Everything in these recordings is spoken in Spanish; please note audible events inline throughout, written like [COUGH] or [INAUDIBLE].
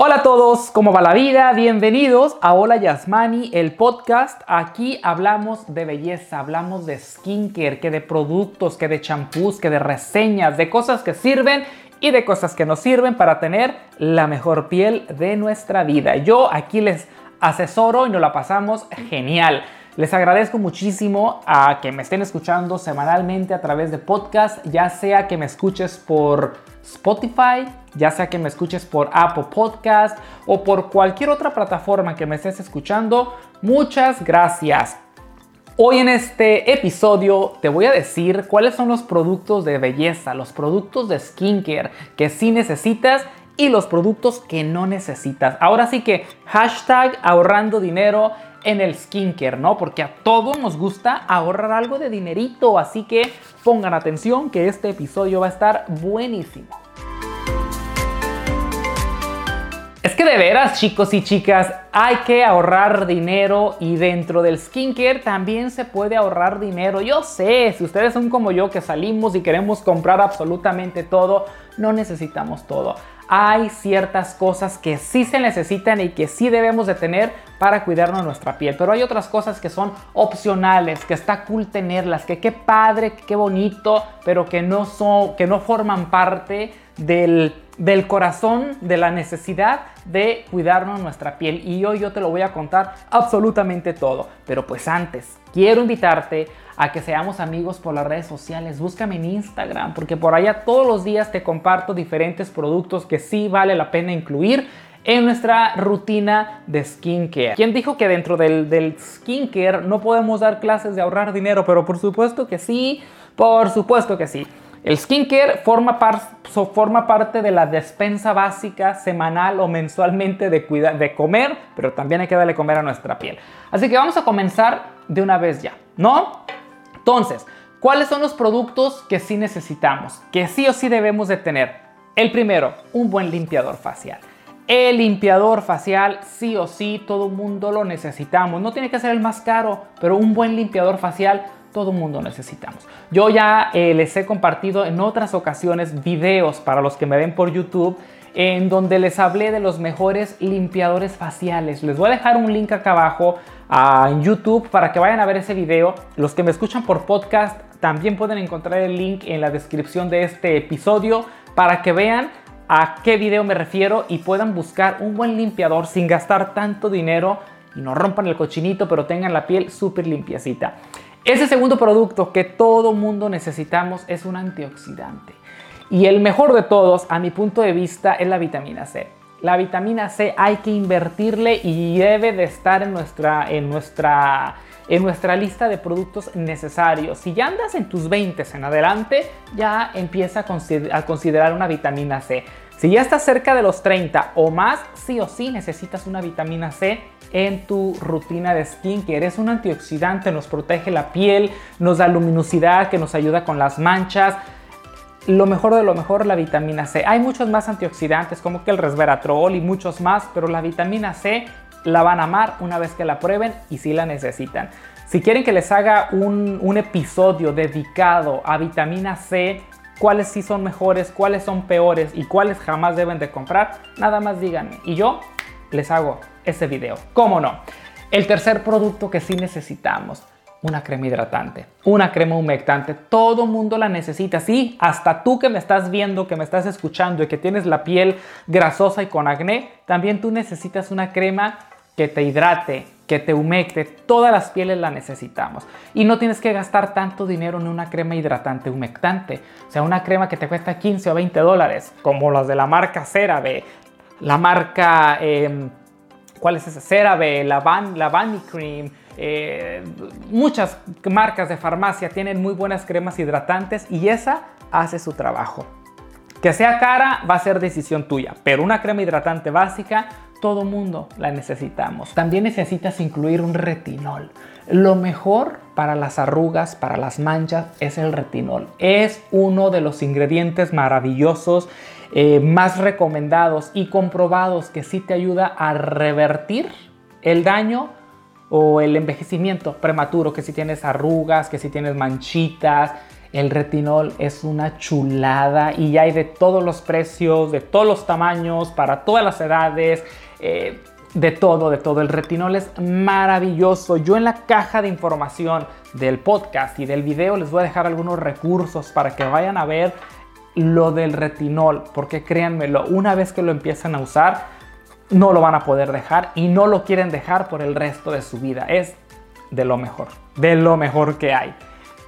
Hola a todos, ¿cómo va la vida? Bienvenidos a Hola Yasmani, el podcast. Aquí hablamos de belleza, hablamos de skincare, que de productos, que de champús, que de reseñas, de cosas que sirven y de cosas que nos sirven para tener la mejor piel de nuestra vida. Yo aquí les asesoro y nos la pasamos genial. Les agradezco muchísimo a que me estén escuchando semanalmente a través de podcast, ya sea que me escuches por Spotify, ya sea que me escuches por Apple Podcast o por cualquier otra plataforma que me estés escuchando. Muchas gracias. Hoy en este episodio te voy a decir cuáles son los productos de belleza, los productos de skincare que sí necesitas y los productos que no necesitas. Ahora sí que hashtag ahorrando dinero en el skincare, ¿no? Porque a todos nos gusta ahorrar algo de dinerito, así que pongan atención que este episodio va a estar buenísimo. Es que de veras, chicos y chicas, hay que ahorrar dinero y dentro del skincare también se puede ahorrar dinero. Yo sé, si ustedes son como yo que salimos y queremos comprar absolutamente todo, no necesitamos todo hay ciertas cosas que sí se necesitan y que sí debemos de tener para cuidarnos nuestra piel. Pero hay otras cosas que son opcionales, que está cool tenerlas, que qué padre, qué bonito, pero que no, son, que no forman parte del, del corazón, de la necesidad de cuidarnos nuestra piel. Y hoy yo te lo voy a contar absolutamente todo. Pero pues antes, quiero invitarte a que seamos amigos por las redes sociales. Búscame en Instagram, porque por allá todos los días te comparto diferentes productos que sí vale la pena incluir en nuestra rutina de skincare. ¿Quién dijo que dentro del, del skincare no podemos dar clases de ahorrar dinero? Pero por supuesto que sí, por supuesto que sí. El skincare forma, parte de la despensa básica semanal o mensualmente de, de comer, pero también hay que darle comer a nuestra piel. Así que vamos a comenzar de una vez ya, ¿no? Entonces, ¿cuáles son los productos que sí necesitamos? Que sí o sí debemos de tener. El primero, un buen limpiador facial. El limpiador facial, sí o sí, todo mundo lo necesitamos. No tiene que ser el más caro, pero un buen limpiador facial, todo mundo necesitamos. Yo ya eh, les he compartido en otras ocasiones videos para los que me ven por YouTube en donde les hablé de los mejores limpiadores faciales. Les voy a dejar un link acá abajo en YouTube para que vayan a ver ese video. Los que me escuchan por podcast también pueden encontrar el link en la descripción de este episodio para que vean a qué video me refiero y puedan buscar un buen limpiador sin gastar tanto dinero y no rompan el cochinito, pero tengan la piel súper limpiecita. Ese segundo producto que todo mundo necesitamos es un antioxidante. Y el mejor de todos, a mi punto de vista, es la vitamina C. La vitamina C hay que invertirle y debe de estar en nuestra, en nuestra, en nuestra lista de productos necesarios. Si ya andas en tus 20 en adelante, ya empieza a, considerar una vitamina C. Si ya estás cerca de los 30 o más, sí o sí necesitas una vitamina C en tu rutina de skincare. Es un antioxidante, nos protege la piel, nos da luminosidad, que nos ayuda con las manchas lo mejor de lo mejor, la vitamina C. Hay muchos más antioxidantes como que el resveratrol y muchos más, pero la vitamina C la van a amar una vez que la prueben y si la necesitan. Si quieren que les haga un, un episodio dedicado a vitamina C, cuáles sí son mejores, cuáles son peores y cuáles jamás deben de comprar, nada más díganme y yo les hago ese video. ¿Cómo no? El tercer producto que sí necesitamos una crema hidratante, una crema humectante. Todo mundo la necesita. Sí, hasta tú que me estás viendo, que me estás escuchando y que tienes la piel grasosa y con acné, también tú necesitas una crema que te hidrate, que te humecte. Todas las pieles la necesitamos. Y no tienes que gastar tanto dinero en una crema hidratante humectante. O sea, una crema que te cuesta 15 o 20 dólares, como las de la marca CeraVe, la marca... Em, ¿Cuál es esa? CeraVe, la, Van, la Bunny Cream, eh, muchas marcas de farmacia tienen muy buenas cremas hidratantes y esa hace su trabajo. Que sea cara va a ser decisión tuya, pero una crema hidratante básica todo mundo la necesitamos. También necesitas incluir un retinol. Lo mejor para las arrugas, para las manchas, es el retinol. Es uno de los ingredientes maravillosos, eh, más recomendados y comprobados que sí te ayuda a revertir el daño o el envejecimiento prematuro, que si tienes arrugas, que si tienes manchitas, El retinol es una chulada y hay de todos los precios, de todos los tamaños, para todas las edades. Eh, de todo, de todo. El retinol es maravilloso. Yo en la caja de información del podcast y del video les voy a dejar algunos recursos para que vayan a ver lo del retinol, porque créanmelo, una vez que lo empiezan a usar, no lo van a poder dejar y no lo quieren dejar por el resto de su vida. Es de lo mejor, de lo mejor que hay.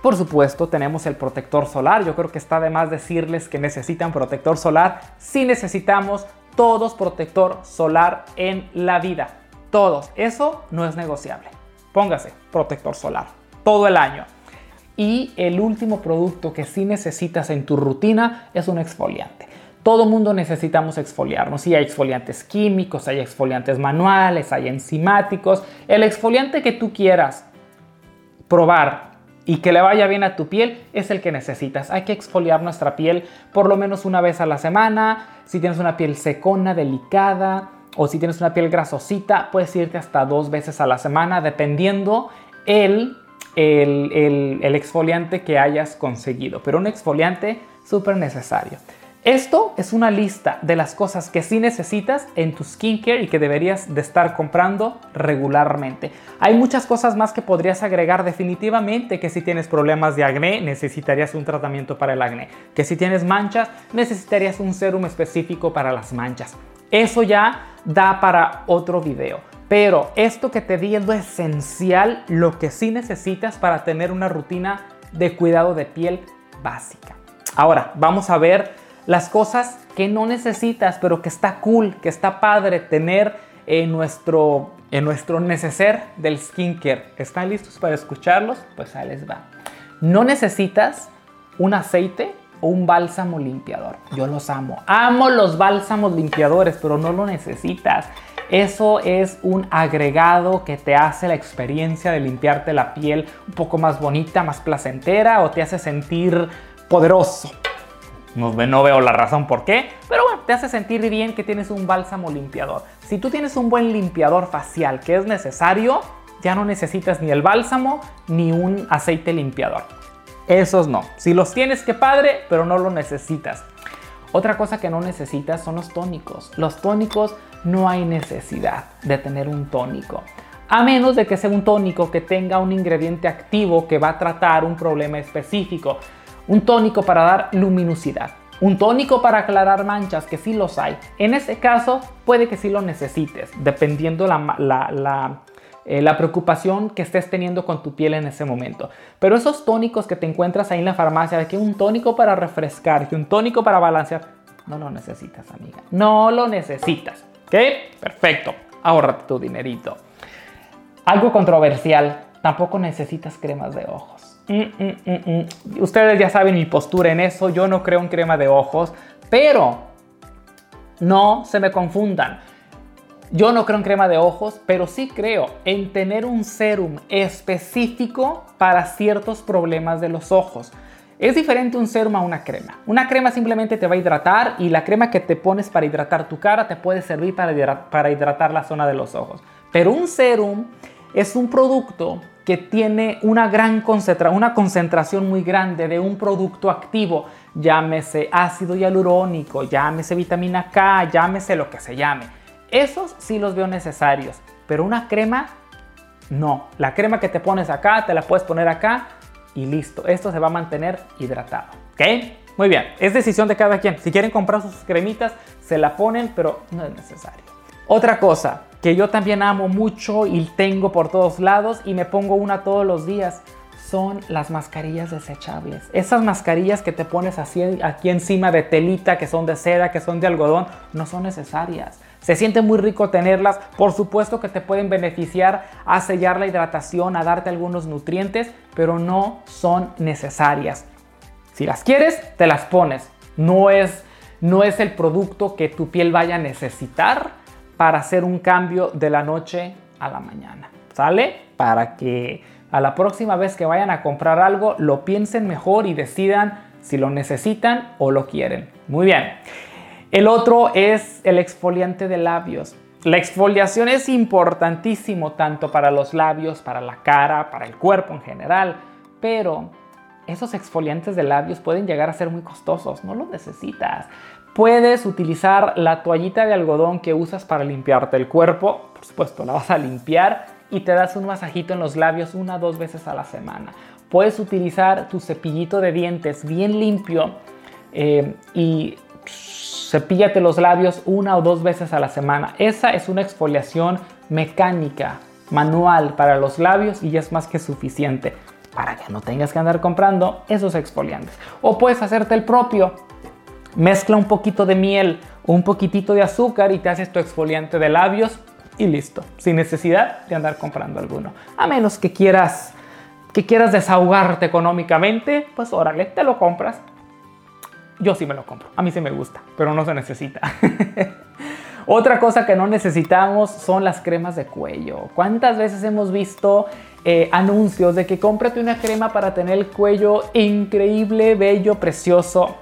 Por supuesto, tenemos el protector solar. Yo creo que está de más decirles que necesitan protector solar. Si necesitamos todos protector solar en la vida. Todos. Eso no es negociable. Póngase protector solar todo el año. Y el último producto que sí necesitas en tu rutina es un exfoliante. Todo mundo necesitamos exfoliarnos. Si hay exfoliantes químicos, hay exfoliantes manuales, hay enzimáticos. El exfoliante que tú quieras probar y que le vaya bien a tu piel es el que necesitas. Hay que exfoliar nuestra piel por lo menos una vez a la semana. Si tienes una piel secona, delicada o si tienes una piel grasosita, puedes irte hasta dos veces a la semana dependiendo el, el, el exfoliante que hayas conseguido. Pero un exfoliante súper necesario. Esto es una lista de las cosas que sí necesitas en tu skincare y que deberías de estar comprando regularmente. Hay muchas cosas más que podrías agregar definitivamente que si tienes problemas de acné necesitarías un tratamiento para el acné, que si tienes manchas necesitarías un serum específico para las manchas. Eso ya da para otro video. Pero esto que te di es esencial, lo que sí necesitas para tener una rutina de cuidado de piel básica. Ahora, vamos a ver las cosas que no necesitas, pero que está cool, que está padre tener en nuestro, nuestro neceser del skincare. ¿Están listos para escucharlos? Pues ahí les va. No necesitas un aceite o un bálsamo limpiador. Yo los amo. Amo los bálsamos limpiadores, pero no lo necesitas. Eso es un agregado que te hace la experiencia de limpiarte la piel un poco más bonita, más placentera o te hace sentir poderoso. No, veo la razón por qué, pero bueno, te hace sentir bien que tienes un bálsamo limpiador. Si tú tienes un buen limpiador facial que es necesario, ya no necesitas ni el bálsamo ni un aceite limpiador. Esos no. Si los tienes, qué padre, pero no lo necesitas. Otra cosa que no necesitas son los tónicos. Los tónicos no hay necesidad de tener un tónico. A menos de que sea un tónico que tenga un ingrediente activo que va a tratar un problema específico un tónico para dar luminosidad, un tónico para aclarar manchas, que sí los hay. En ese caso, puede que sí lo necesites, dependiendo la, eh, la, preocupación que estés teniendo con tu piel en ese momento. Pero esos tónicos que te encuentras ahí en la farmacia, de que un tónico para refrescar, que un tónico para balancear, no lo necesitas, amiga. No lo necesitas. ¿Ok? Perfecto. Ahorra tu dinerito. Algo controversial. Tampoco necesitas cremas de ojos. Mm, mm, mm, Ustedes ya saben mi postura en eso, yo no creo en crema de ojos, pero no se me confundan. Yo no creo en crema de ojos, pero sí creo en tener un serum específico para ciertos problemas de los ojos. Es diferente un serum a una crema. Una crema simplemente te va a hidratar y la crema que te pones para hidratar tu cara te puede servir para, para hidratar la zona de los ojos. Pero un serum es un producto que tiene una gran concentración, una concentración muy grande de un producto activo, llámese ácido hialurónico, llámese vitamina K, llámese lo que se llame. Esos sí los veo necesarios, pero una crema no. La crema que te pones acá, te la puedes poner acá y listo. Esto se va a mantener hidratado. ¿Ok? Muy bien, es decisión de cada quien. Si quieren comprar sus cremitas, se la ponen, pero no es necesario. Otra cosa, que yo también amo mucho y tengo por todos lados y me pongo una todos los días son las mascarillas desechables. Esas mascarillas que te pones así aquí encima de telita, que son de seda, que son de algodón, no son necesarias. Se siente muy rico tenerlas. Por supuesto que te pueden beneficiar a sellar la hidratación, a darte algunos nutrientes, pero no son necesarias. Si las quieres, te las pones. No es, no es el producto que tu piel vaya a necesitar, para hacer un cambio de la noche a la mañana. ¿Sale? Para que a la próxima vez que vayan a comprar algo lo piensen mejor y decidan si lo necesitan o lo quieren. Muy bien. El otro es el exfoliante de labios. La exfoliación es importantísimo tanto para los labios, para la cara, para el cuerpo en general, pero esos exfoliantes de labios pueden llegar a ser muy costosos, no los necesitas. Puedes utilizar la toallita de algodón que usas para limpiarte el cuerpo, por supuesto la vas a limpiar y te das un masajito en los labios una o dos veces a la semana. Puedes utilizar tu cepillito de dientes bien limpio eh, y cepíllate los labios una o dos veces a la semana. Esa es una exfoliación mecánica, manual para los labios y es más que suficiente para que no tengas que andar comprando esos exfoliantes. O puedes hacerte el propio. Mezcla un poquito de miel, un poquitito de azúcar y te haces tu exfoliante de labios y listo, sin necesidad de andar comprando alguno. A menos que quieras que quieras desahogarte económicamente, pues órale, te lo compras. Yo sí me lo compro, a mí sí me gusta, pero no se necesita. [LAUGHS] Otra cosa que no necesitamos son las cremas de cuello. ¿Cuántas veces hemos visto eh, anuncios de que cómprate una crema para tener el cuello increíble, bello, precioso?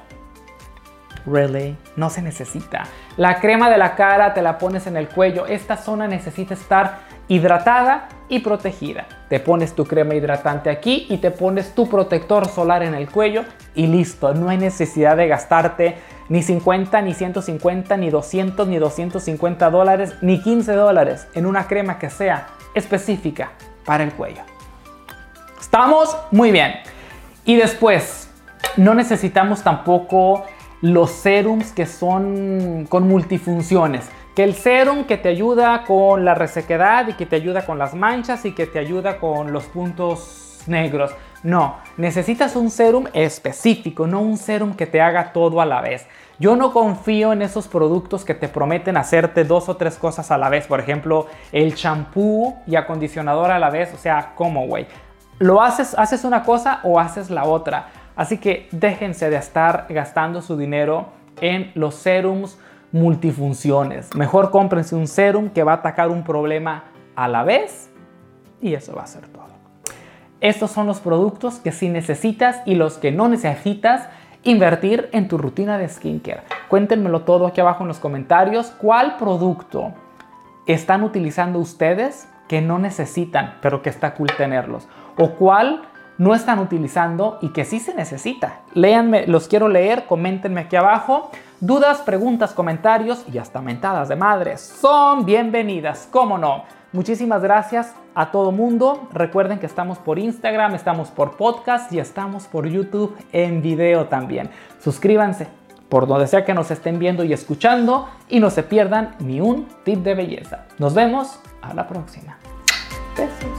Really, no se necesita. La crema de la cara te la pones en el cuello. Esta zona necesita estar hidratada y protegida. Te pones tu crema hidratante aquí y te pones tu protector solar en el cuello y listo. No hay necesidad de gastarte ni 50, ni 150, ni 200, ni 250 dólares, ni 15 dólares en una crema que sea específica para el cuello. ¿Estamos? Muy bien. Y después, no necesitamos tampoco los serums que son con multifunciones. Que el serum que te ayuda con la resequedad y que te ayuda con las manchas y que te ayuda con los puntos negros. No, necesitas un serum específico, no un serum que te haga todo a la vez. Yo no confío en esos productos que te prometen hacerte dos o tres cosas a la vez. Por ejemplo, el champú y acondicionador a la vez. O sea, ¿cómo, güey? Lo haces, haces una cosa o haces la otra. Así que déjense de estar gastando su dinero en los serums multifunciones. Mejor cómprense un serum que va a atacar un problema a la vez y eso va a ser todo. Estos son los productos que sí necesitas y los que no necesitas invertir en tu rutina de skincare. Cuéntenmelo todo aquí abajo en los comentarios. ¿Cuál producto están utilizando ustedes que no necesitan, pero que está cool tenerlos? ¿O cuál no están utilizando y que sí se necesita? Léanme, los quiero leer, coméntenme aquí abajo. Dudas, preguntas, comentarios y hasta mentadas de madres son bienvenidas, cómo no. Muchísimas gracias a todo mundo. Recuerden que estamos por Instagram, estamos por podcast y estamos por YouTube en video también. Suscríbanse por donde sea que nos estén viendo y escuchando y no se pierdan ni un tip de belleza. Nos vemos a la próxima. Besos.